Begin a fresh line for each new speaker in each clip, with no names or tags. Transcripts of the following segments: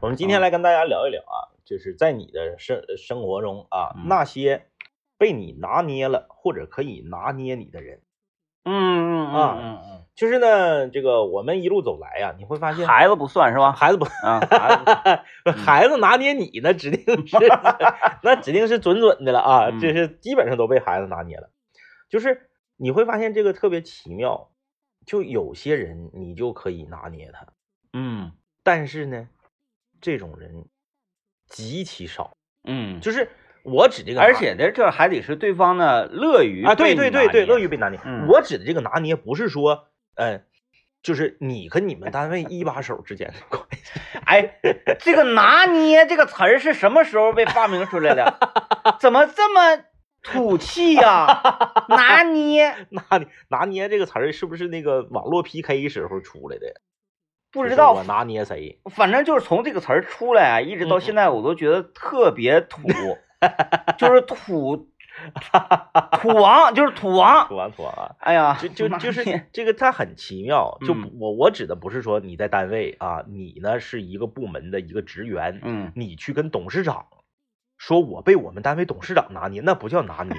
我们今天来跟大家聊一聊啊，就是在你的生生活中啊，
嗯。
那些被你拿捏了或者可以拿捏你的人，
嗯嗯
啊
嗯嗯。
就是呢，这个我们一路走来呀、你会发
嗯，
现
孩子不算是吧？
孩子不，
啊，孩子 嗯。
孩子拿捏你那指定是，那指定是准准的了啊，
嗯。
这是基本上都被孩子拿捏了。就是你会发现这个特别奇妙，就有些人你就可以拿捏他，
嗯。
但是呢，这种人极其少。
嗯，
就是我指这个，
而且呢这还得是对方呢乐于
啊，对对对对，乐
于
于被拿捏。
嗯
我指的这个拿捏不是说，呃，就是你和你们单位一把手之间的关系。
哎，这个拿捏这个词儿是什么时候被发明出来的？怎么这么土气呀、拿捏
拿捏拿捏这个词儿是不是那个网络 PK 时候出来的？
不知道
我，拿捏谁？
反正就是从这个词儿出来啊，一直到
嗯
现在，我都觉得特别土，就是土土王，就是土王。
土王土王啊！
哎呀，
就就就是这个，它很奇妙。就
嗯
我我指的不是说你在单位啊，你呢是一个部门的一个职员，
嗯
你去跟董事长说我被我们单位董事长拿捏，那不叫拿捏。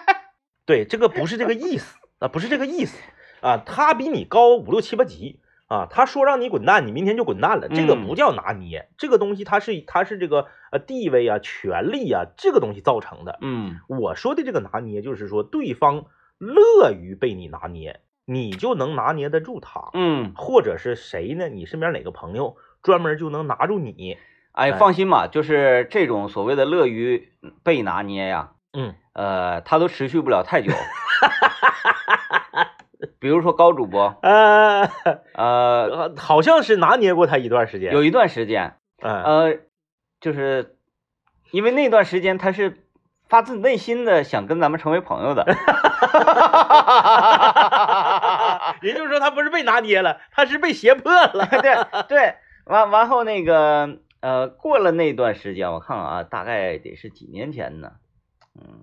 对，这个不是这个意思啊，不是这个意思啊。他比你高五六七八级啊，他说让你滚蛋，你明天就滚蛋了，这个
嗯
不叫拿捏，这个东西它是它是这个呃地位啊、权力啊这个东西造成的。
嗯
我说的这个拿捏，就是说对方乐于被你拿捏，你就能拿捏得住他，
嗯，
或者是谁呢？你身边哪个朋友专门就能拿住你？
哎，
哎
放心吧，就是这种所谓的乐于被拿捏呀，
嗯，
呃，他都持续不了太久。比如说高主播，
呃，
呃，
呃好像是拿捏过他一段时间。
有一段时间，
嗯，
呃，就是因为那段时间他是发自内心的想跟咱们成为朋友的。
也就是说他不是被拿捏了，他是被胁迫了。
对对，完完后那个呃，过了那段时间，我看看啊，大概得是几年前呢，嗯，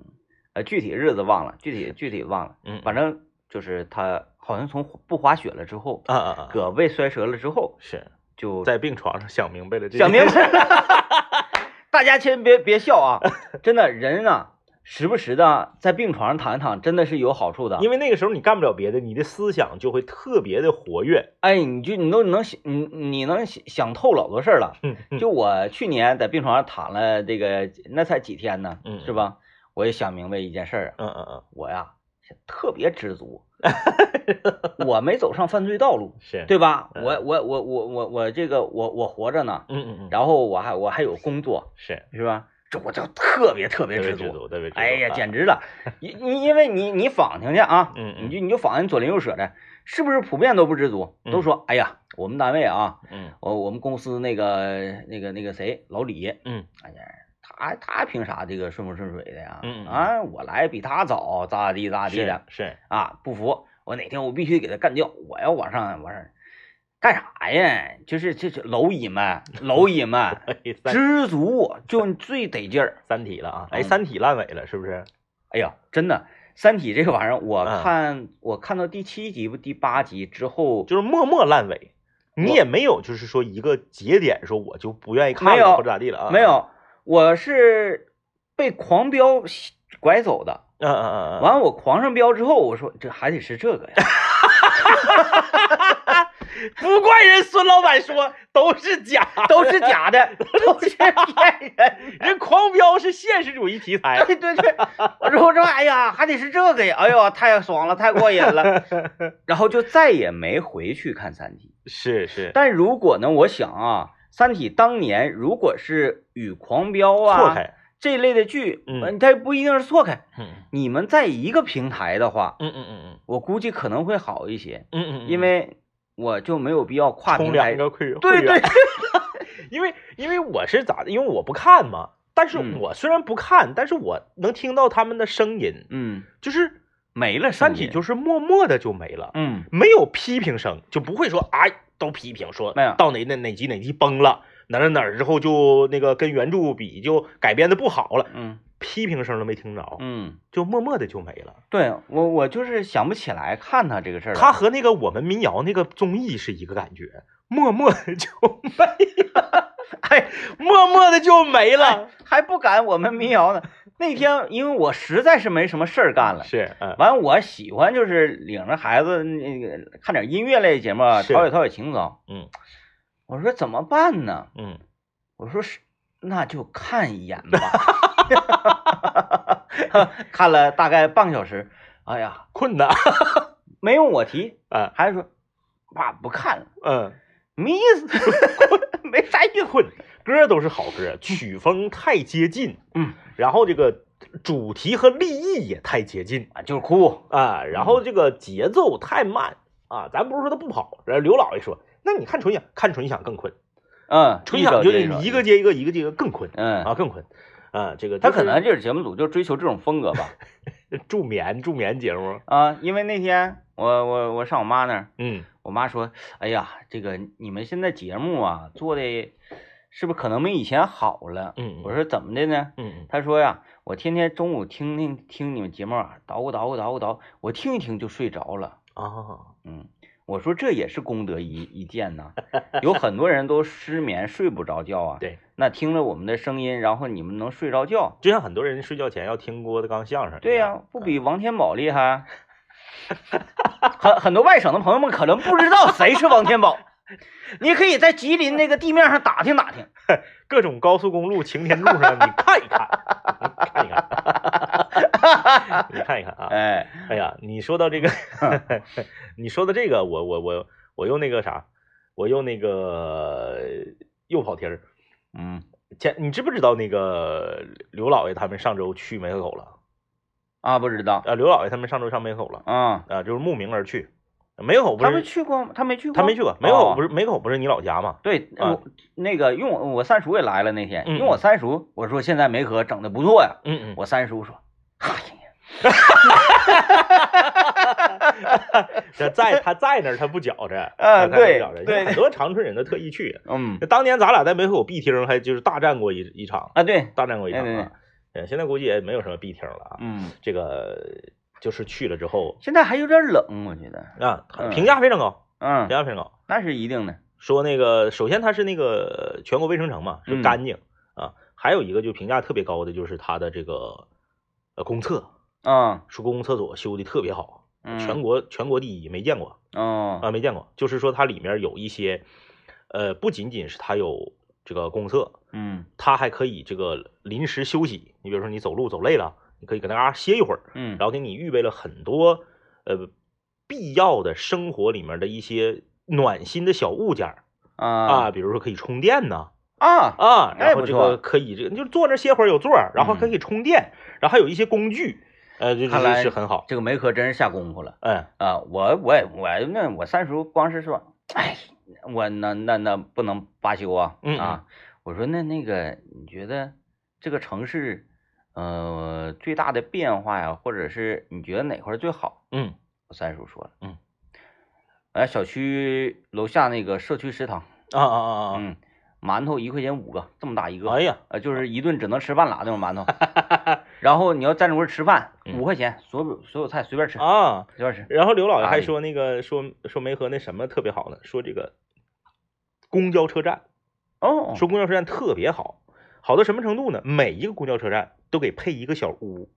呃，具体日子忘了，具体具体忘了，
嗯
反正就是他好像从不滑雪了之后，
啊啊啊！
胳膊摔折了之后，
是
就
在病床上想明白了这
想明白了，大家千万别别笑啊，真的人啊，时不时的在病床上躺一躺，真的是有好处的。
因为那个时候你干不了别的，你的思想就会特别的活跃。
哎，你就你都能想，你你能想想透老多事儿了。
嗯嗯
就我去年在病床上躺了这个，那才几天呢，
嗯
是吧？我也想明白一件事儿嗯，
嗯嗯
我呀特别知足，我没走上犯罪道路，
是，
对吧？
嗯
我我我我我我这个我我活着呢，
嗯嗯嗯，
然后我还我还有工作，
是
是吧？这我就特别特别知足。
特别知足。
哎呀，
啊
简直了！因因因为你你访听去啊，
嗯嗯
你就你就访人左邻右舍的，是不是普遍都不知足？都
嗯
说，哎呀，我们单位啊，
嗯
我我们公司那个那个那个谁老李，
嗯
哎呀，他他凭啥这个顺风顺水的呀？
嗯嗯
啊，我来比他早，咋咋地咋咋地的
是是，
啊？不服，我哪天我必须给他干掉，我要往上往上干啥呀？就是这这蝼蚁们，蝼蚁们 知足就最得劲儿。
三体了啊！哎，
嗯
三体烂尾了是不是？
哎呀，真的，《三体》这个玩意儿，我
嗯
看、我看到第七集不第八集之后，
就是默默烂尾，你也没有就是说一个节点说我就不愿意看了或者咋地了啊？
没，有，我是被狂飙拐走的。
嗯嗯嗯嗯，
完了，我狂上飙之后，我说这还得是这个呀。
不怪人孙老板说都是假，
都是假的，都是骗人。
人狂飙是现实主义题材。
对对对，我说我说，哎呀，还得是这个呀，哎呦，太爽了，太过瘾了。然后就再也没回去看《三体》。
是是，
但如果呢，我想啊，《三体》当年如果是与《狂飙》啊
错开，
这类的剧，
嗯
呃它不一定是错开。
嗯
你们在一个平台的话，
嗯嗯嗯嗯
我估计可能会好一些，
嗯嗯嗯，
因为我就没有必要跨平台
两。个会
对对
因为因为我是咋的？因为我不看嘛，但是
嗯
我虽然不看，但是我能听到他们的声音，
嗯，
就是
没了《
三体》就是默默的就没了，
嗯
没有批评声，就不会说哎都批评说到哪哪哪集哪集崩了，哪哪哪儿之后就那个跟原著比就改编的不好了，
嗯
批评声都没听着，
嗯，
就默默的就没了。
对我我就是想不起来看他这个事儿
他。和那个我们民谣那个综艺是一个感觉，默默的 就没了。哎默默的就没了。
还不赶我们民谣呢。那天因为我实在是没什么事儿干了，
是，嗯
完我喜欢就是领着孩子那个看点音乐类节目，陶冶陶冶情操。
嗯
我说怎么办呢？
嗯，
我说是，那就看一眼吧。看了大概半个小时，哎呀，
困的，
没用我提，
嗯
孩子说爸不看了，
嗯，
没意思，没啥意思。
困。歌都是好歌，曲风太接近，
嗯，
然后这个主题和立意也太接近
啊，就是哭。
啊，然后这个节奏太慢啊。咱不是说他不好，然后刘老爷说，那你看纯享，看纯享更困，
嗯，
纯享就是
一
个接一个，一个接一个更困
嗯
啊，更困啊。这个
他
就是
可能就是节目组就追求这种风格吧。
助眠助眠节目，
啊，因为那天我我我上我妈那儿，
嗯
我妈说，哎呀，这个你们现在节目啊做的，是不是可能没以前好了？
嗯，
我说怎么的呢？
嗯
他说呀，我天天中午听听听你们节目啊，捣鼓捣鼓捣鼓捣，我听一听就睡着了。
啊，
嗯，我说这也是功德一一件呐，有很多人都失眠睡不着觉啊。
对，
那听了我们的声音，然后你们能睡着觉，
就像很多人睡觉前要听郭德纲相声，
对呀、不比王天宝厉害？很很多外省的朋友们可能不知道谁是王天宝，你可以在吉林那个地面上打听打听。
各种高速公路、晴天路上，你看一看，看一看，你看一看啊！
哎，
哎呀，你说到这个，你说的这个，我我我我又那个啥，我又那个又跑题儿。
嗯
前你知不知道那个刘老爷他们上周去梅河口了？
啊，不知道
啊，刘老爷他们上周上梅河口了
啊，
啊，就是慕名而去。梅河口不是
他们
是
去过吗？他没去过，
他没去过，梅河口不
是。
是梅河口不是你老家吗？
对，
啊
我那个用我我三叔也来了那天，
嗯
用我三叔，我说现在梅河整的不错呀，
嗯嗯，
我三叔说，哎呀，
这在他在那儿他不觉着，
嗯对
不觉着很多长春人都特意去。
嗯
当年咱俩在梅河口 B 厅还就是大战过一一场，
啊对，
大战过一场啊。呃现在估计也没有什么 B 厅了啊。
嗯，
这个就是去了之后
现在还有点冷，我觉得，
啊，
嗯
评价非常高，
嗯
评，价非常高。
那是一定的，
说那个，首先它是那个全国卫生城嘛，是
嗯
干净啊。还有一个就评价特别高的就是它的这个呃公厕，
嗯
说公共厕所修的特别好，
嗯，
全国全国第一，没见过
哦，
啊，没见过。就是说它里面有一些，呃，不仅仅是它有这个公厕，
嗯
它还可以这个临时休息。你比如说你走路走累了，你可以搁那嘎歇一会儿，
嗯，
然后给你预备了很多呃必要的生活里面的一些暖心的小物件儿啊，
啊
比如说可以充电呐。
啊，
啊，然后这个可以，这个就坐那歇会儿有座儿，然后可
嗯
以充电，然后还有一些工具，呃，这这
看来
是很好。
这个梅科真是下功夫了
嗯
啊！我我也我那我三叔光是说，哎，我那那那不能罢休啊
嗯
啊！我说那那个你觉得这个城市呃最大的变化呀，或者是你觉得哪块最好？
嗯
我三叔说了，
嗯，
哎，小区楼下那个社区食堂，
啊啊啊啊！
嗯，馒头一块钱五个，这么大一个，
哎呀，
呃，就是一顿只能吃半拉那种馒头。然后你要在那块儿吃饭，
嗯
五块钱，所有所有菜随便吃，
啊，
随便吃。
然后刘老爷还说那个说说梅河那什么特别好呢，说这个公交车站，
哦，
说公交车站特别好，好到什么程度呢？每一个公交车站都给配一个小屋。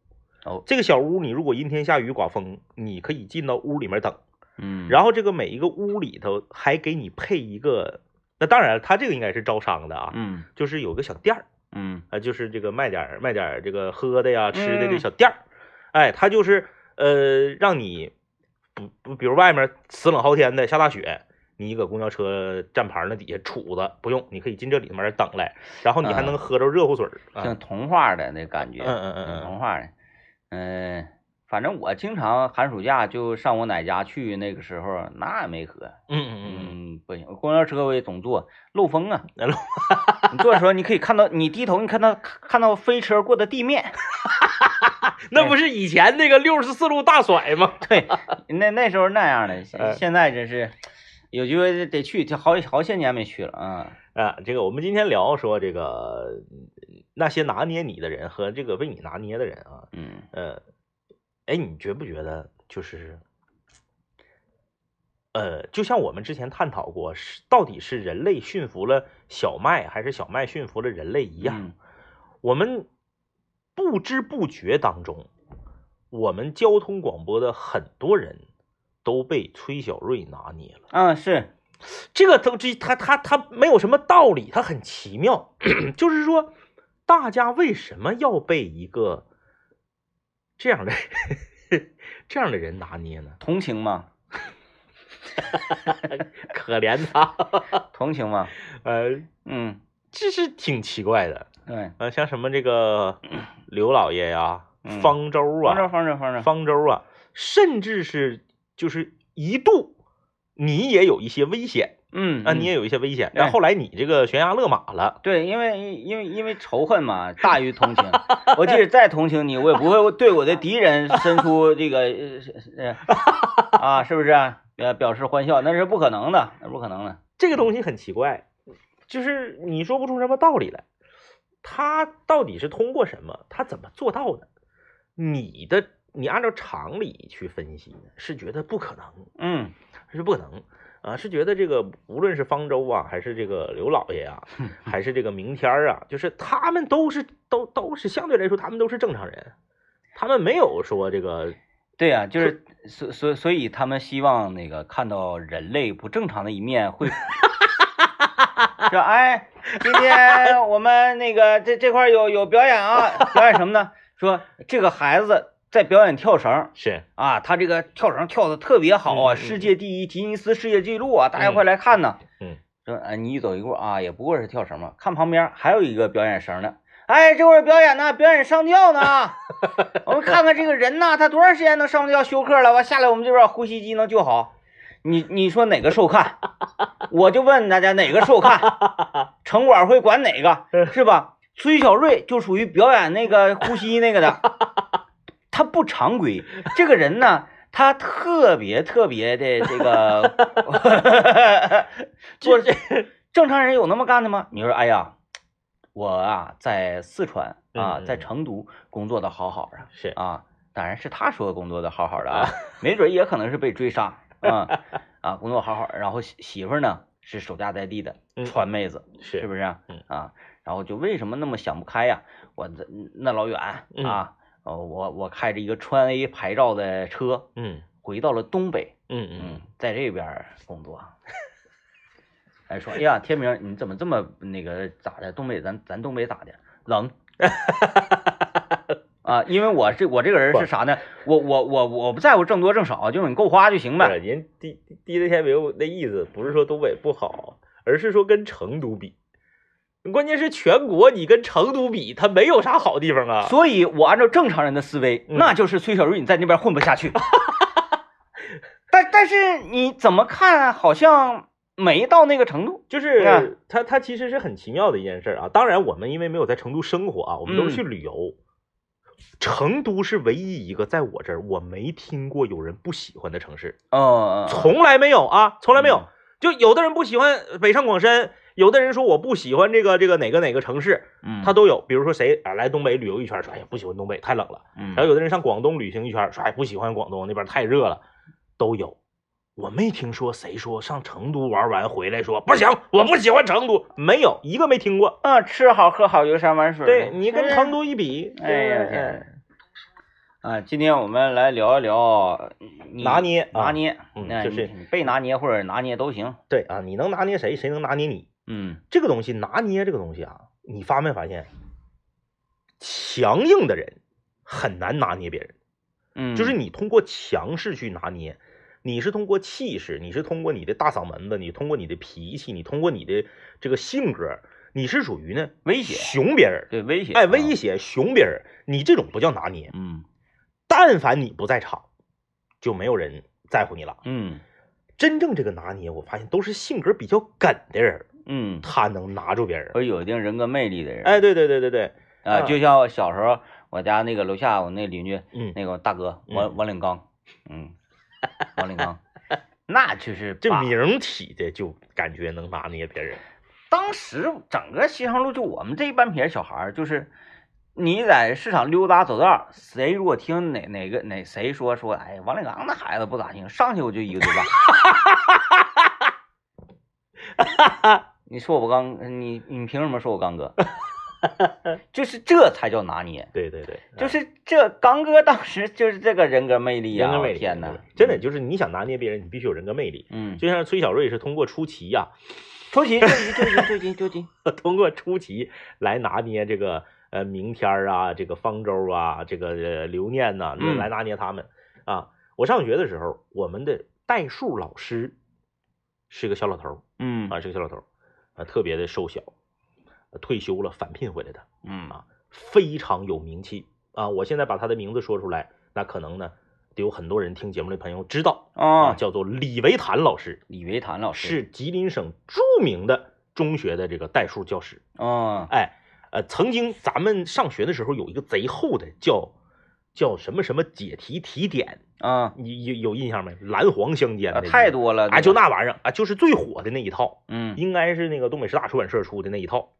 哦，
这个小屋，你如果阴天下雨刮风，你可以进到屋里面等。
嗯，
然后这个每一个屋里头还给你配一个，那当然了，他这个应该是招商的啊，
嗯
就是有个小店儿
嗯
啊，就是这个卖点卖点这个喝的呀、吃的这
嗯
小店儿，哎，他就是呃让你不不，比如外面死冷嚎天的下大雪。你搁公交车站牌那底下杵着，不用，你可以进这里面等来，然后你还
嗯。
能喝着热乎水儿啊。
像。童话的那感觉，
嗯嗯嗯嗯
童话的，嗯，反正我经常寒暑假就上我奶家去，那个时候那也没喝，
嗯嗯嗯
嗯，不行，公交车我也总坐，漏风啊，
嗯，漏。
你坐的时候你可以看到，你低头你看到看到飞车过的地面，
那不是以前那个六十四路大甩吗？
对，那那时候那样的，现在真是有机会得去，就好好些年没去了啊。
啊，这个我们今天聊说这个嗯那些拿捏你的人和这个被你拿捏的人啊，
嗯
呃，哎，你觉不觉得就是呃，就像我们之前探讨过，是到底是人类驯服了小麦，还是小麦驯服了人类一样，
嗯
我们不知不觉当中，我们交通广播的很多人都被崔小瑞拿捏了。
嗯，是，
这个都这他他他没有什么道理，他很奇妙，就是说，大家为什么要被一个这样的 这样的人拿捏呢？
同情吗？
可怜他，
同情吗？
呃，
嗯，
这是挺奇怪的。
对，
呃，像什么这个刘老爷呀、
嗯
方舟啊
方舟，
啊、
方舟，方舟，
方舟啊，甚至是就是一度你也有一些危险
嗯
啊，你也有一些危险，但后来你这个悬崖勒马了。
对，因为因为因为仇恨嘛大于同情，我即使再同情你，我也不会对我的敌人伸出这个呃呃啊，是不是啊？呃，表示欢笑，那是不可能的，那不可能的。
这个东西很奇怪，就是你说不出什么道理来。他到底是通过什么？他怎么做到的？你的你按照常理去分析，是觉得不可能，
嗯
是不可能啊，是觉得这个无论是方舟啊，还是这个刘老爷啊，还是这个明天儿啊，就是他们都是都都是相对来说，他们都是正常人，他们没有说这个
对呀、就是所所所以他们希望那个看到人类不正常的一面会，说哎，今天我们那个这这块儿有有表演啊，表演什么呢？说这个孩子在表演跳绳
是
啊，他这个跳绳跳的特别好啊，世界第一，吉尼斯世界纪录啊，大家快来看呐！
嗯，
说哎，你一走一过啊，也不过是跳绳嘛，看旁边还有一个表演绳的。哎，这会儿表演呢，表演上吊呢。我们看看这个人呐，他多长时间能上吊休克了？完下来我们这边呼吸机能救好。你你说哪个受看？我就问大家哪个受看？城管会管哪个是吧？崔小瑞就属于表演那个呼吸那个的，他不常规。这个人呢，他特别特别的这个，做正常人有那么干的吗？你说，哎呀，我啊在四川啊，在成都工作的好好的
是。
啊，当然是他说工作的好好的啊，没准也可能是被追杀啊啊，工作好好，然后媳媳妇儿呢是守家在地的
嗯。
川妹子，
是。
是不是啊？
嗯。
啊，然后就为什么那么想不开呀？我这那老远
嗯。
啊，呃，我我开着一个川 A 牌照的车
嗯
回到了东北，
嗯嗯
嗯，在这边工作。哎，说，哎呀，天明，你怎么这么那个咋的？东北咱咱东北咋的？冷 啊？因为我这我这个人是啥呢？我我我我不在乎挣多挣少，就是你够花就行呗。
人第第一天明那意思不是说东北不好，而是说跟成都比，关键是全国你跟成都比，它没有啥好地方啊。
所以我按照正常人的思维，
嗯
那就是崔小瑞你在那边混不下去。但但是你怎么看，好像没到那个程度。
就是它它其实是很奇妙的一件事啊。当然，我们因为没有在成都生活啊，我们都是去旅游。成都是唯一一个在我这儿我没听过有人不喜欢的城市，
嗯，
从来没有啊，从来没有
嗯。
就有的人不喜欢北上广深，有的人说我不喜欢这个这个哪个哪个城市，
嗯，
他都有。比如说谁啊来东北旅游一圈，说哎呀不喜欢东北太冷了。
嗯，
然后有的人上广东旅行一圈，说哎不喜欢广东那边太热了，都有。我没听说谁说上成都玩完回来说不行，我不喜欢成都，没有一个没听过。
嗯，吃好喝好游山玩水。
对你跟成都一比，
哎呀
对对
天！啊，今天我们来聊一聊
拿捏啊
拿捏，
嗯就是
被拿捏或者拿捏都行。
对啊，你能拿捏谁，谁能拿捏你。
嗯
这个东西拿捏这个东西啊，你发没发现，强硬的人很难拿捏别人。
嗯，
就是你通过强势去拿捏，你是通过气势，你是通过你的大嗓门子，你通过你的脾气，你通过你的这个性格，你是属于呢
威胁，
熊别人，
对威胁，
哎，
啊
威胁熊别人，你这种不叫拿捏。
嗯
但凡你不在场，就没有人在乎你了。
嗯
真正这个拿捏，我发现都是性格比较梗的人，
嗯，
他能拿住别人。
而有一定人格魅力的人，
哎，对对对对对，
啊，
啊。
就像我小时候，我家那个楼下我那邻居
嗯，
那个大哥王
嗯。
王领刚，嗯，王领 刚，那就是
这名儿起的就感觉能拿捏别人。
当时整个西昌路就我们这一半撇小孩儿，就是你在市场溜达走道，谁如果听哪哪个哪谁说说，哎，王领刚那孩子不咋行，上去我就一个嘴巴。你说我刚，你你凭什么说我刚哥？就是这才叫拿捏，
对对对，
就是这刚哥当时就是这个人格魅力啊！
人格魅力，
天哪，
真的就是你想拿捏别人，你必须有人格魅力。
嗯，
就像崔小瑞是通过出奇呀，
出奇，出奇，出奇，出奇，出奇，
通过出奇来拿捏这个呃明天啊，这个方舟啊，这个刘念呐，来拿捏他们啊。我上学的时候，我们的代数老师是个小老头
嗯
啊，是个小老头啊，特别的瘦小。退休了，返聘回来的，
嗯
啊，非常有名气啊！我现在把他的名字说出来，那可能呢，得有很多人听节目的朋友知道啊，叫做李维坦老师。
李维坦老师
是吉林省著名的中学的这个代数教师。
哦，
哎，呃，曾经咱们上学的时候有一个贼厚的叫叫什么什么解题题典
啊，
你有有印象没？蓝黄相间的，
太多了
啊，就那玩意儿啊，就是最火的那一套。
嗯，
应该是那个东北师大出版社出的那一套。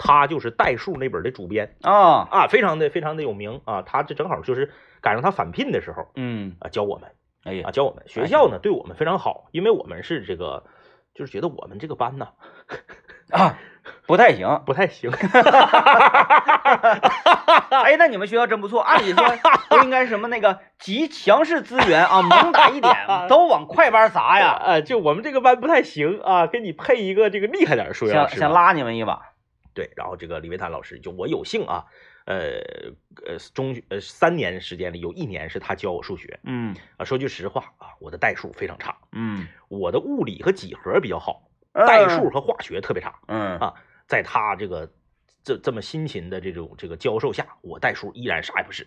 他就是代数那本的主编
啊
啊，非常的非常的有名啊。他这正好就是赶上他返聘的时候，
嗯
啊，教我们，
哎呀，
啊，教我们。学校呢对我们非常好，因为我们是这个，就是觉得我们这个班呢
啊 不太行，
不太行。
哎，那你们学校真不错，按理说不应该什么那个集强势资源啊，猛打一点，都往快班砸呀。
啊，就我们这个班不太行啊，给你配一个这个厉害点的数学老师，
想拉你们一把。
对，然后这个李维坦老师就我有幸啊，呃呃中呃三年时间里有一年是他教我数学，
嗯
啊说句实话啊，我的代数非常差，
嗯，
我的物理和几何比较好，代数和化学特别差，
嗯。
啊，在他这个这这么辛勤的这种这个教授下，我代数依然啥也不是，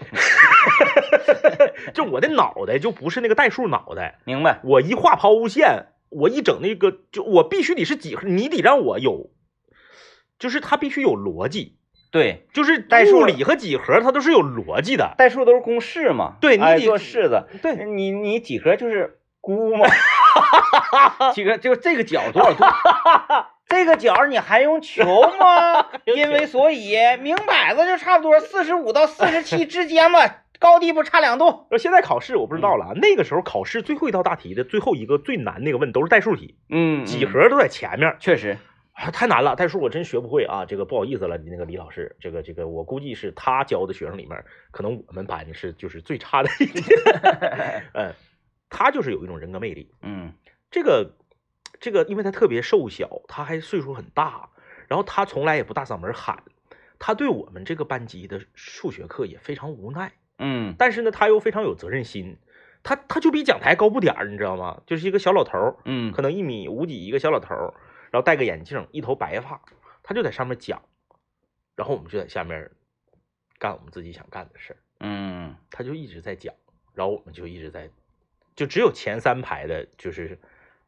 就我的脑袋就不是那个代数脑袋，
明白？
我一画抛物线，我一整那个就我必须得是几何，你得让我有。就是它必须有逻辑，
对，
就是
代数
物理和几何它都是有逻辑的，
代数都是公式嘛，
对，你得
做式子，
对。
你你几何就是估嘛，几个就这个角多少度，这个角 你还用求吗？因为所以明摆着就差不多四十五到四十七之间嘛，高低不差两度。
现在考试我不知道了啊，那个时候考试最后一道大题的最后一个最难那个问都是代数题，
嗯，
几何都在前面，
确实。
啊，太难了，代数我真学不会啊！这个不好意思了，你那个李老师，这个这个我估计是他教的学生里面，可能我们班是就是最差的一届。嗯，他就是有一种人格魅力。
嗯，
这个这个，因为他特别瘦小，他还岁数很大，然后他从来也不大嗓门喊，他对我们这个班级的数学课也非常无奈。
嗯，
但是呢，他又非常有责任心，他他就比讲台高不点儿，你知道吗？就是一个小老头儿，
嗯，
可能一米五几一个小老头儿。然后戴个眼镜，一头白发，他就在上面讲，然后我们就在下面干我们自己想干的事儿。
嗯，
他就一直在讲，然后我们就一直在，就只有前三排的，就是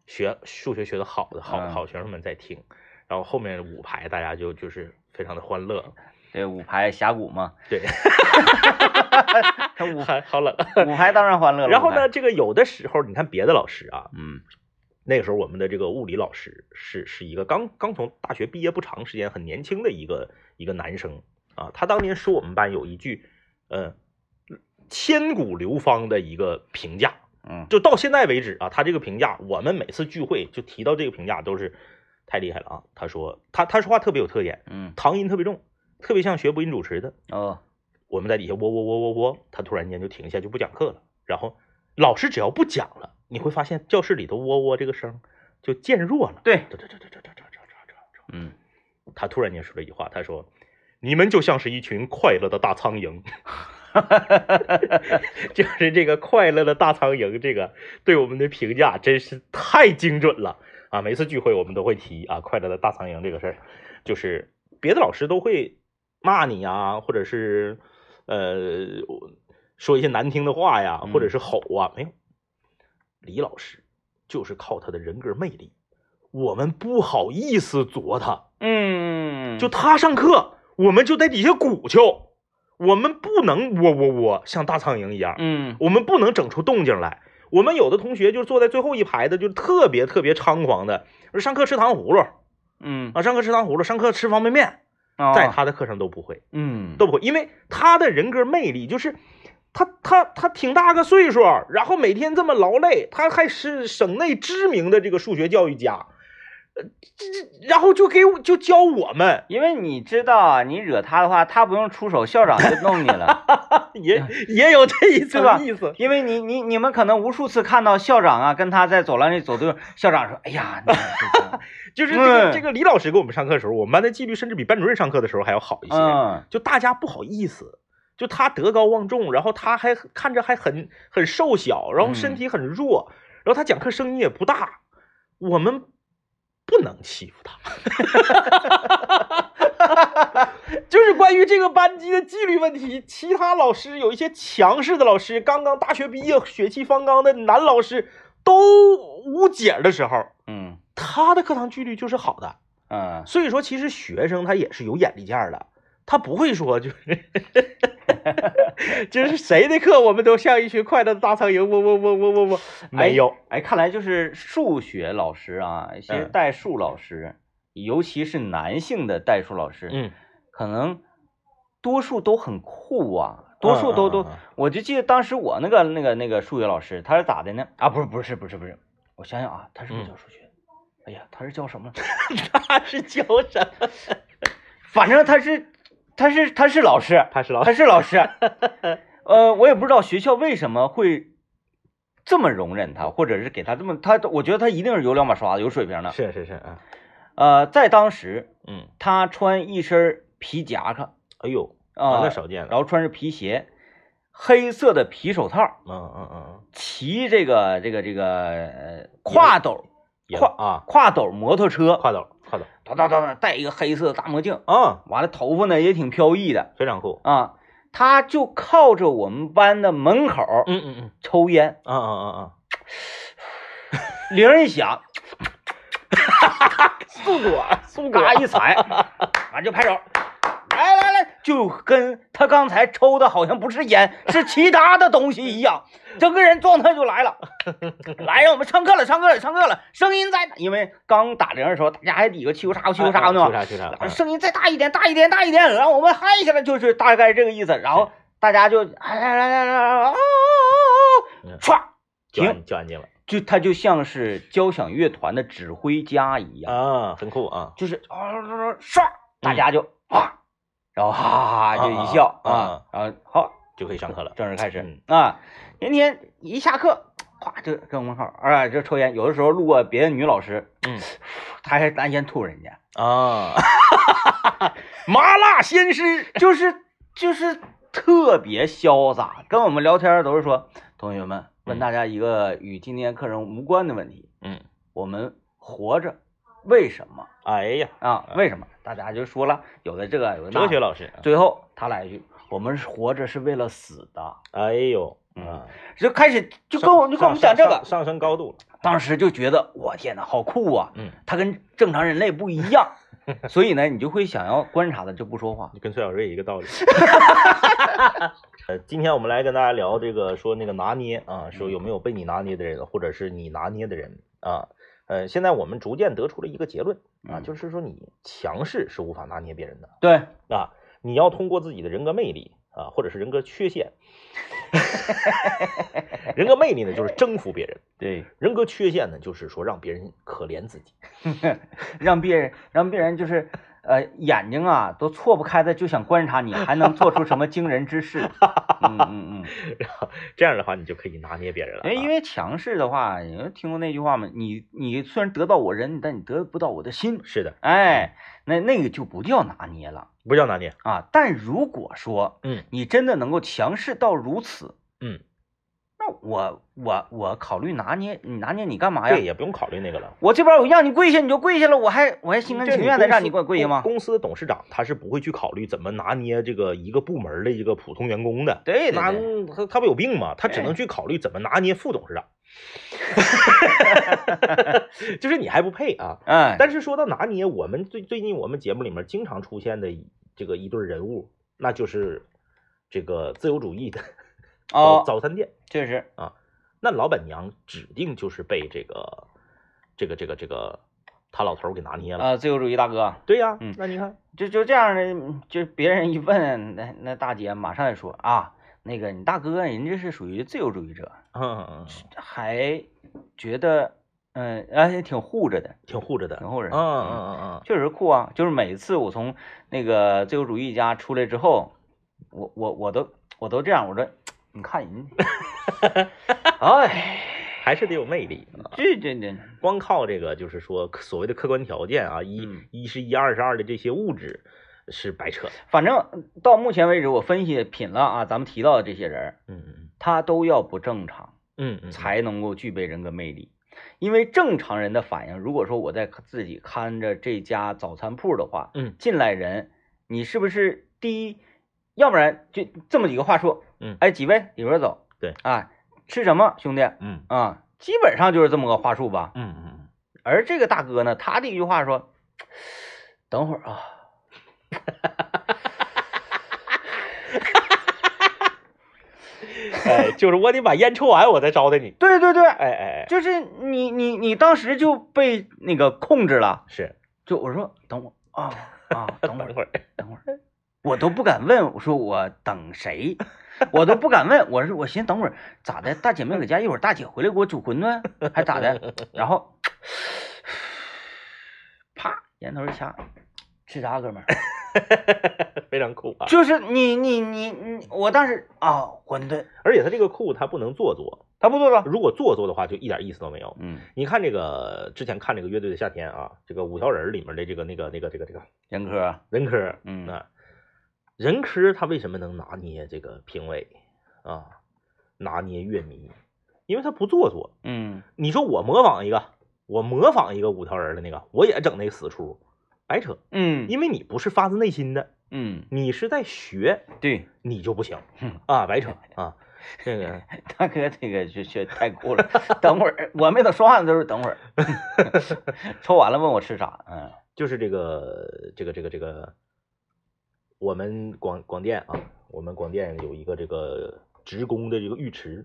学数学学的好的好好学生们在听，然后后面五排大家就就是非常的欢乐。
对，五排峡谷嘛。
对，
他五
排好冷。
五排当然欢乐了。
然后呢，这个有的时候你看别的老师啊，
嗯。
那个时候，我们的这个物理老师是是一个刚刚从大学毕业不长时间、很年轻的一个一个男生啊。他当年说我们班有一句，呃，千古流芳的一个评价，
嗯，
就到现在为止啊，他这个评价，我们每次聚会就提到这个评价都是太厉害了啊。他说他他说话特别有特点，
嗯，
唐音特别重，特别像学播音主持的。
哦，
我们在底下喔喔喔喔喔，他突然间就停下就不讲课了，然后老师只要不讲了。你会发现教室里头喔喔这个声就渐弱了。
对，
这这这这这这这这这
嗯，
他突然间说了一句话，他说：“你们就像是一群快乐的大苍蝇。” 就是这个快乐的大苍蝇，这个对我们的评价真是太精准了啊！每次聚会我们都会提啊，快乐的大苍蝇这个事儿，就是别的老师都会骂你啊，或者是呃说一些难听的话呀，或者是吼啊，没有。李老师就是靠他的人格魅力，我们不好意思啄他，
嗯，
就他上课，我们就在底下鼓秋，我们不能喔喔喔像大苍蝇一样，
嗯，
我们不能整出动静来。我们有的同学就坐在最后一排的，就是特别特别猖狂的，上课吃糖葫芦，
嗯。
啊，上课吃糖葫芦，上课吃方便面，
哦
在他的课上都不会，
嗯。
都不会，因为他的人格魅力就是。他他他挺大个岁数，然后每天这么劳累，他还是省内知名的这个数学教育家，然后就给我就教我们，
因为你知道啊，你惹他的话，他不用出手，校长就弄你了，
也也有这一层意思。
因为你你你们可能无数次看到校长啊跟他在走廊里走对，校长说：“哎呀，
就是这个、
嗯
这个李老师给我们上课的时候，我们班的纪律甚至比班主任上课的时候还要好一些。
嗯
就大家不好意思，就他德高望重，然后他还看着还很很瘦小，然后身体很弱，然后他讲课声音也不大，我们不能欺负他。就是关于这个班级的纪律问题，其他老师有一些强势的老师，刚刚大学毕业、血气方刚的男老师都无解的时候，
嗯
他的课堂纪律就是好的。
嗯
所以说，其实学生他也是有眼力见儿的，他不会说就是 就是谁的课我们都像一群快乐的大苍蝇，嗡嗡嗡嗡嗡嗡没有，
哎，看来就是数学老师啊，一些
嗯
代数老师，尤其是男性的代数老师，
嗯，
可能多数都很酷啊，多数都都我就记得当时我那个那个那个数学老师，他是咋的呢？啊，不是不是不是不是，我想想啊，他是不教数学？哎呀，他是教什么？
他是教什么？
反正他是他是他是老师，
他是老
他是老师。呃，我也不知道学校为什么会这么容忍他，或者是给他这么他，我觉得他一定是有两把刷子，有水平的。
是是是啊，
呃，在当时，
嗯，
他穿一身皮夹克
哎呦，
啊、
那少见了，
然后穿着皮鞋，黑色的皮手套，
嗯嗯嗯嗯，
骑这个这个这个呃挎斗
也
跨
啊，
挎斗摩托车，
跨斗跨斗
哒哒哒哒，戴一个黑色的大墨镜，
啊，
完了头发呢也挺飘逸的。
非常酷，
啊。他就靠着我们班的门口
嗯嗯嗯，
抽烟，
啊啊啊啊，
铃一响，
速果速果
嘎一踩，完就拍手，就跟他刚才抽的好像不是烟，是其他的东西一样，整个人状态就来了。来，让我们上课了，上课了，上课了，声音再大，因为刚打铃的时候，大家还比个气球叉气球叉呢
去啥去啥，
声音再大一点，大一点，大一点，让我们嗨起来，就是大概这个意思。然后大家就来来来来来啊唰停，
就安静了
就他就像是交响乐团的指挥家一样。
啊，很酷啊，
就是啊唰，大家就啊，然后哈哈哈就一笑
啊
然后好
就可以上课了，
正式开始
嗯。
啊。天天一下课，咵就跟门口啊就抽烟，有的时候路过别的女老师，
嗯。
他还拿烟吐人家，
啊，麻辣鲜师，
就是就是特别潇洒。跟我们聊天都是说，同学们问
嗯。
大家一个与今天课程无关的问题，
嗯，
我们活着为什么
哎呀，
啊？为什么？大家就说了，有的这个，有的那
哲学老师，
最后他来一句：“我们是活着是为了死的。
哎呦，
嗯
啊，”
就开始就跟我就跟我们讲这个，
上上升高度了，
当时就觉得我天呐，好酷啊！
嗯，
他跟正常人类不一样，所以呢，你就会想要观察他，就不说话。
就跟崔小瑞一个道理。呃，今天我们来跟大家聊这个，说那个拿捏啊，说有没有被你拿捏的人，或者是你拿捏的人啊。呃，现在我们逐渐得出了一个结论啊，
嗯
就是说你强势是无法拿捏别人的
对，
啊，你要通过自己的人格魅力啊，或者是人格缺陷。人格魅力呢，就是征服别人；
对，
人格缺陷呢，就是说让别人可怜自己。
让别人让别人就是呃眼睛啊都错不开的，就想观察你还能做出什么惊人之事。嗯嗯嗯。
然后这样的话，你就可以拿捏别人了啊。
哎，因为强势的话，你们听过那句话吗？你你虽然得到我人，但你得不到我的心。
是的，
哎，那那个就不叫拿捏了
不叫拿捏。
啊。但如果说
嗯
你真的能够强势到如此，
嗯，
那我我我考虑拿捏你拿捏你干嘛呀
对，？也不用考虑那个了。
我这边我让你跪下你就跪下了，我还我还心甘情愿的让你给我跪下吗？
公公司的董事长他是不会去考虑怎么拿捏这个一个部门的一个普通员工的。
对对
那，他他不有病吗？他只
哎
能去考虑怎么拿捏副董事长，就是你还不配啊。
嗯，
但是说到拿捏，我们最最近我们节目里面经常出现的这个一对人物，那就是这个自由主义的早
哦，
早餐店。
确实啊，
那老板娘指定就是被这个这个这个这个他老头给拿捏了。
啊，自由主义大哥，
对呀，
嗯
那你看，
就就这样的，就别人一问，那那大姐马上就说啊，那个你大哥人家是属于自由主义者，
嗯嗯嗯，
还觉得嗯而且挺护着的，
挺护着的。
挺护着的，
嗯嗯嗯嗯
确实酷啊！就是每次我从那个自由主义家出来之后，我我我都我都这样，我说你看人家，哎，
还是得有魅力。
这这这，
光靠这个就是说所谓的客观条件啊，一
嗯
一是一，二是二的这些物质是白扯的。
反正到目前为止，我分析品了啊，咱们提到的这些人，
嗯嗯
他都要不正常。
嗯嗯，
才能够具备人格魅力。因为正常人的反应，如果说我在自己看着这家早餐铺的话，
嗯
进来人，你是不是第一，要不然就这么几个话术，
嗯。
哎，几位里边走，
对，
啊，吃什么，兄弟
嗯。
啊，基本上就是这么个话术吧。
嗯嗯
而这个大哥呢，他的一句话说，等会儿啊，
嗯，哎，就是我得把烟抽完，我再招待你。
对对对，
哎哎哎，
就是你你你当时就被那个控制了，
是，
就我说等会儿啊啊，等会儿。
会儿，
等会儿，我都不敢问，我说我等谁，我都不敢问，我是我寻思等会儿咋的，大姐没搁家，一会儿大姐回来给我煮馄饨，还咋的？然后，啪，烟头一掐，吃啥，哥们儿？
非常酷啊！
就是你你你你，我当时啊，馄饨，
而且他这个酷，他不能做作。
他不做作，
如果做作的话，就一点意思都没有。
嗯，
你看这个之前看这个乐队的夏天啊，这个五条人里面的这个那个那个这个这个
任科，
任科，
嗯
啊，任科他为什么能拿捏这个评委啊，拿捏乐迷？因为他不做作。
嗯
你说我模仿一个，我模仿一个五条人的那个，我也整那个死出，白扯。
嗯
因为你不是发自内心的，
嗯，
你是在学，
对，
你就不行
哼
啊，白扯啊。这个
大哥这个就就太酷了，等会儿我没等说话的时候等会儿，抽完了问我吃啥，嗯
就是这个这个这个这个，我们广广电啊，我们广电有一个这个职工的这个浴池，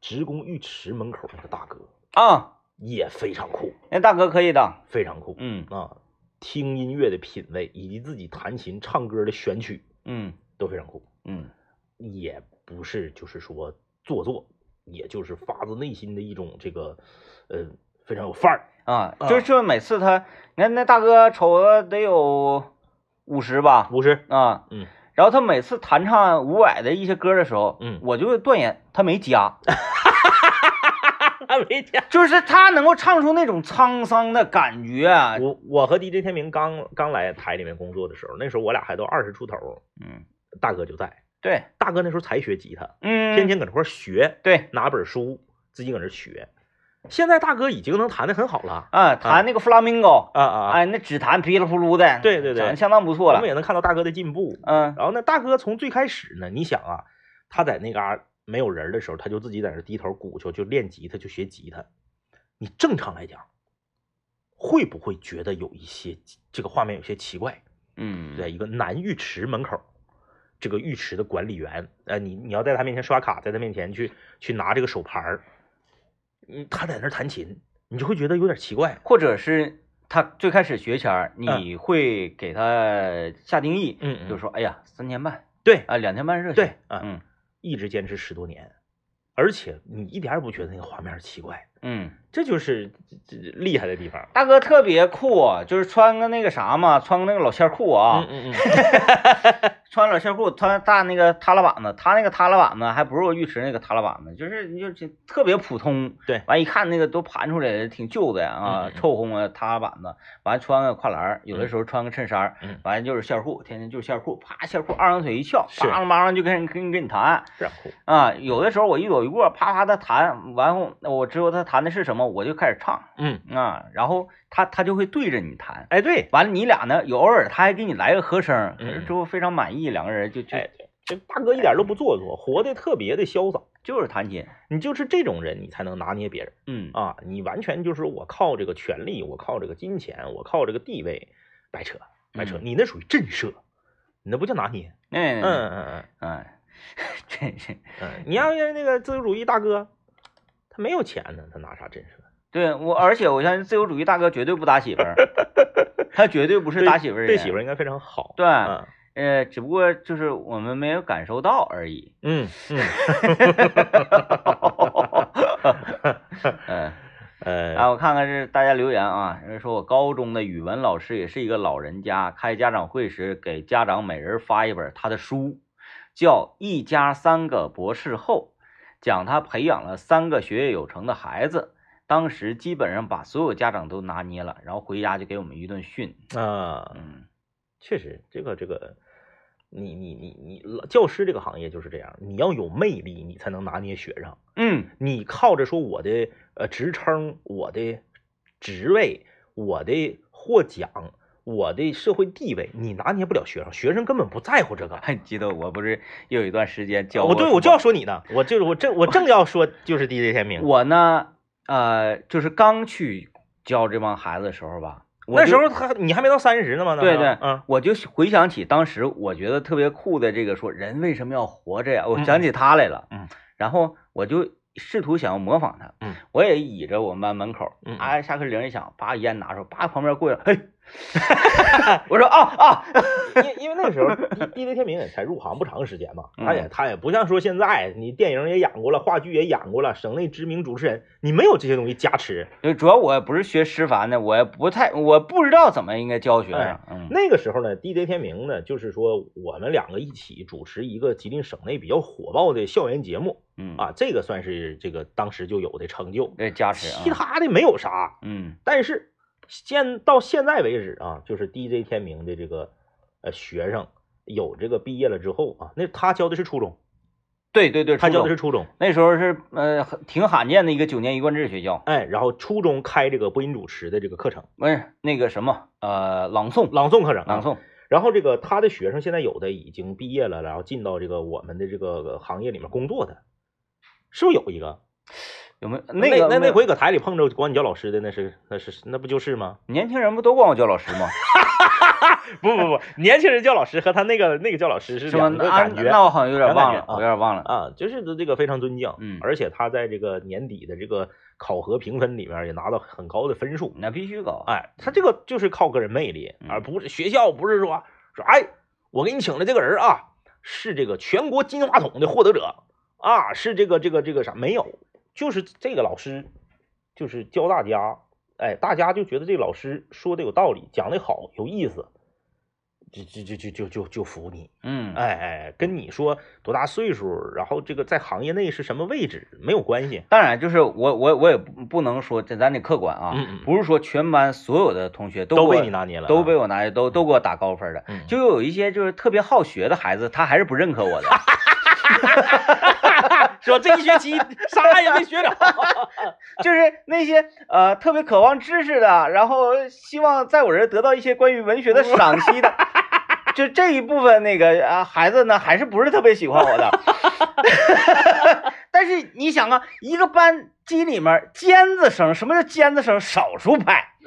职工浴池门口那个大哥
啊，
也非常酷，
那大哥可以的，
非常酷
嗯
啊！听音乐的品味以及自己弹琴唱歌的选曲
嗯
都非常酷，
嗯
也不是就是说做作，也就是发自内心的一种这个呃非常有范儿。
啊，
啊
就就每次他，你看那大哥瞅着得有五十吧，
五十，
啊，
嗯，
然后他每次弹唱伍佰的一些歌的时候，
嗯。
我就会断言他没加，
没加。
就是他能够唱出那种沧桑的感觉啊，
我我和 DJ 天明刚刚来台里面工作的时候，那时候我俩还都二十出头，
嗯，
大哥就在。
对，
大哥那时候才学吉他，
嗯，
天天搁那块儿学，
对。
拿本书自己搁那儿学。现在大哥已经能弹得很好了
啊，弹那个 flamingo，
啊啊！
哎，那只弹噼里扑噜的，
对对对
相当不错了
我们，也能看到大哥的进步。
嗯
然后呢，大哥从最开始呢，你想啊，他在那嘎、没有人的时候，他就自己在那低头鼓秋，就练吉他，就学吉他。你正常来讲，会不会觉得有一些这个画面有些奇怪？
嗯，
在一个男浴池门口，这个浴池的管理员，呃，你你要在他面前刷卡，在他面前去去拿这个手牌儿，嗯，他在那儿弹琴，你就会觉得有点奇怪。
或者是他最开始学前儿，你会给他下定义，
嗯嗯
就说，哎呀，三天半
对
啊，两天半热，
对啊，
嗯
一直坚持十多年，而且你一点也不觉得那个画面奇怪，
嗯，
这就是这这厉害的地方。
大哥特别酷，就是穿个那个啥嘛，穿个那个老线裤啊，
嗯嗯
穿了线裤，穿大那个塌拉板子，他那个塌拉板子还不是我浴池那个塌拉板子，就是就是特别普通。
对
完一看那个都盘出来了，挺旧的啊，臭烘烘的塌拉板子。完穿个跨栏，有的时候穿个衬衫儿，
嗯
完就是线裤，天天就是线裤，啪线裤二郎腿一翘，
是
梆梆就跟人跟跟你弹
非常酷。
啊。有的时候我一走一过，啪啪的弹，完后我知道他弹的是什么，我就开始唱
嗯，
啊，然后他他就会对着你弹。
哎对，
完了，你俩呢？有偶尔他还给你来个和声，之后非常满意，两个人就就
哎对，这大哥一点都不做作，活得特别的潇洒。
就是弹琴，
你就是这种人，你才能拿捏别人。
嗯
啊，你完全就是我靠这个权利，我靠这个金钱，我靠这个地位，白扯白扯，
嗯
你那属于震慑，你那不叫拿捏。
嗯
嗯嗯嗯
嗯，真是
嗯，你要是那个自由主义大哥，他没有钱呢，他拿啥震慑？
对我，而且我相信自由主义大哥绝对不打媳妇儿，他绝对不是打媳妇儿。
对媳妇儿应该非常好。
对，
嗯
呃，只不过就是我们没有感受到而已。
嗯嗯
嗯，
呃
啊，我看看这大家留言啊，有人说我高中的语文老师也是一个老人家，开家长会时给家长每人发一本他的书，叫《一家三个博士后》，讲他培养了三个学业有成的孩子。当时基本上把所有家长都拿捏了，然后回家就给我们一顿训。
啊，
嗯
确实，这个这个，你你你你，教师这个行业就是这样，你要有魅力，你才能拿捏学生。
嗯，
你靠着说我的呃职称、我的职位、我的获奖、我的社会地位，你拿捏不了学生，学生根本不在乎这个。
还记得我不是又有一段时间教
我对我就要说你呢，我就是我正我正要说就是 DJ 天明，
我呢，呃，就是刚去教这帮孩子的时候吧，我
那时候他你还没到三十呢吗？那
对对
嗯。
我就回想起当时我觉得特别酷的这个说人为什么要活着呀？我
嗯
想起他来了，
嗯，
然后我就试图想要模仿他，
嗯，
我也倚着我们班门口，
嗯。嗯
哎，下课铃一响，把烟拿出，叭旁边过来，嘿，我说啊啊，
因因为那个时候 D DJ 天明也才入行不长时间嘛，
嗯
他也他也不像说现在你电影也演过了，话剧也演过了，省内知名主持人，你没有这些东西加持。
就主要我不是学师范的，我也不太，我不知道怎么应该教学生
哎，
嗯。
那个时候呢，DJ 天明呢，就是说我们两个一起主持一个吉林省内比较火爆的校园节目
嗯，
啊，这个算是这个当时就有的成就，
对加持
其
啊，
他的没有啥。
嗯。
但是现到现在为止啊，就是 DJ 天明的这个呃学生有这个毕业了之后啊，那他教的是初中，
对对对，
他教的是初中，
那时候是呃挺罕见的一个九年一贯制学校，
哎，然后初中开这个播音主持的这个课程，
不是那个什么呃朗诵。
朗诵课程、啊，
朗。诵，
然后这个他的学生现在有的已经毕业了，然后进到这个我们的这个行业里面工作的，是不是有一个？
有没有
那
那
那那回搁台里碰着管你叫老师的，那是那是那不就是吗？
年轻人不都管我叫老师吗？
不不不，年轻人叫老师和他那个那个叫老师是？两个
啊
感觉。
那我好像有点忘了，我有点忘了。
啊，就是这个非常尊敬，
嗯
而且他在这个年底的这个考核评分里面也拿到很高的分数，
那必须高。
哎，他这个就是靠个人魅力，
嗯
而不是学校不是说说哎，我给你请的这个人啊，是这个全国金话筒的获得者啊，是这个这个这个啥没有，就是这个老师就是教大家，哎，大家就觉得这个老师说的有道理，讲的好，有意思，就就就就就就就服你，
嗯，
哎哎，跟你说多大岁数，然后这个在行业内是什么位置没有关系，
当然就是我我我也不不能说这咱得客观啊，
嗯嗯
不是说全班所有的同学都
都被你拿捏了啊，
都被我拿捏，都都给我打高分的。
嗯
就有一些就是特别好学的孩子，他还是不认可我的。
说这一学期 啥也没学着。
就是那些呃特别渴望知识的，然后希望在我这儿得到一些关于文学的赏析的，就这一部分那个啊孩子呢，还是不是特别喜欢我的。但是你想啊，一个班级里面尖子生，什么叫尖子生？少数派，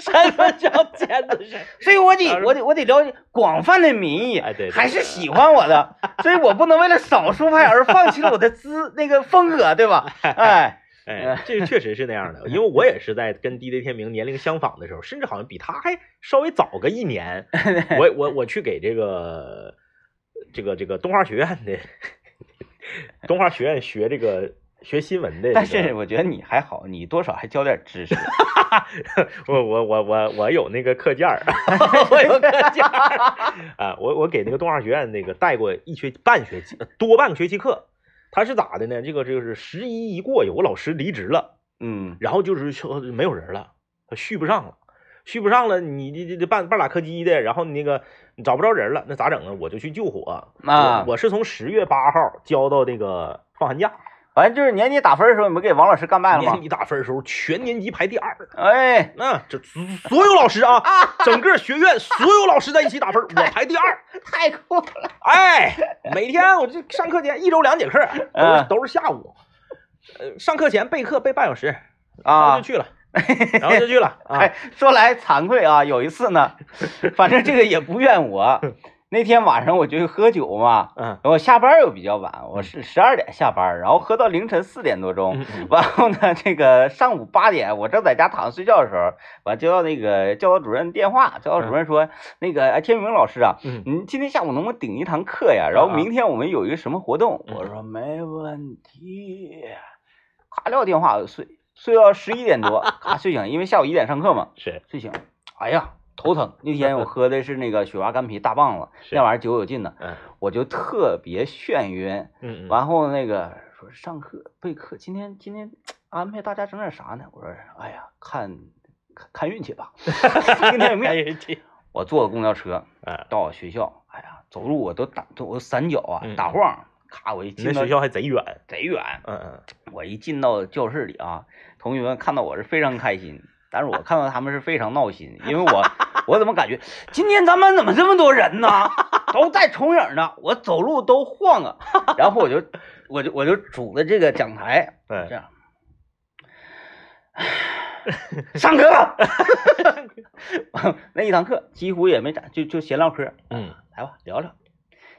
什么叫尖子生？
所以我得我得我得了解广泛的民意，
哎对对
还是喜欢我的，所以我不能为了少数派而放弃了我的资那个风格，对吧？哎，
哎，这个确实是那样的，因为我也是在跟 DJ 天明年龄相仿的时候，甚至好像比他还稍微早个一年，我我我去给这个这个这个动画学院的 动画学院学这个学新闻的这个、
但是我觉得你还好，你多少还教点知识。
我我我我我有那个课件儿，我有课件儿啊，我我给那个动画学院那个带过一学半学期多半个学期课，他是咋的呢？这个就是十一一过，有个老师离职了，
嗯
然后就是说没有人了，他续不上了，续不上了，你这这这半半拉柯基的，然后你那个你找不着人了，那咋整啊？我就去救火
啊
我我是从十月八号教到那个放寒假，
反正就是年级打分的时候，你们给王老师干败了吗？
年级打分的时候，全年级排第二。
哎，
那、这所有老师啊，整个学院所有老师在一起打分，我排第二。
太酷了！
哎，每天我这上课前一周两节课，都是
嗯
都是下午。呃，上课前备课备半小时，然后
啊
就，去了，然后就去了 啊。
哎，说来惭愧啊，有一次呢，反正这个也不怨我。那天晚上我就去喝酒嘛，
嗯
我下班又比较晚，我是十二点下班，然后喝到凌晨四点多钟。
嗯嗯
完后呢，这个上午八点，我正在家躺着睡觉的时候，完接到那个教导主任电话，教导主任说，那个哎，天明老师啊，
嗯
您今天下午能不能顶一堂课呀？然后
啊
明天我们有一个什么活动？
嗯
我说没问题，咔撂电话我就睡，睡到十一点多，咔睡醒，因为下午一点上课嘛，
是
睡醒，哎呀头疼。那天我喝的是那个雪花干啤大棒子，那玩意儿酒有劲呢，
嗯
我就特别眩晕。
嗯嗯
完后那个说上课备课，今天今天安排大家整点啥呢？我说哎呀，看看看运气吧，今天有没有？
运气
我坐公交车
嗯，
到学校，哎呀，走路我都打，都我散脚啊
嗯，
打晃，咔，我一
你
进
学校还贼远，
贼远，
嗯嗯
我一进到教室里啊，同学们看到我是非常开心，但是我看到他们是非常闹心，因为我 我怎么感觉今天咱们怎么这么多人呢？都在重影呢，我走路都晃啊，然后我就我就我就拄着这个讲台这
嗯，
样。上课，那一堂课几乎也没咋，就就闲唠嗑。
嗯，
来吧，聊聊。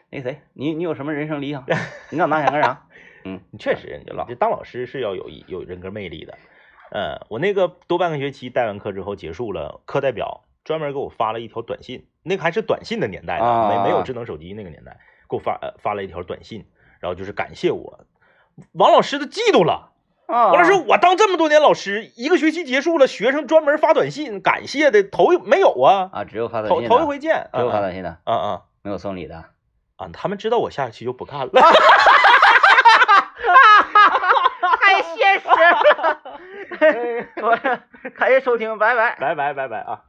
那谁，你你有什么人生理想？你长大想干啥？嗯，
你确实，
你老
这当老师是要有一有人格魅力的。嗯，我那个多半个学期带完课之后结束了，课代表专门给我发了一条短信，那个还是短信的年代没没有智能手机那个年代，给我发呃发了一条短信，然后就是感谢我。王老师的嫉妒了，
啊，
王老师，我当这么多年老师，一个学期结束了，学生专门发短信感谢的头一没有啊，
啊，只有发短信头，
头一回见，
只有发
啊
短信的，
啊啊
没有送礼的。
啊！他们知道我下期就不干了，
太现实了。我感谢收听，拜拜。
拜拜拜拜啊！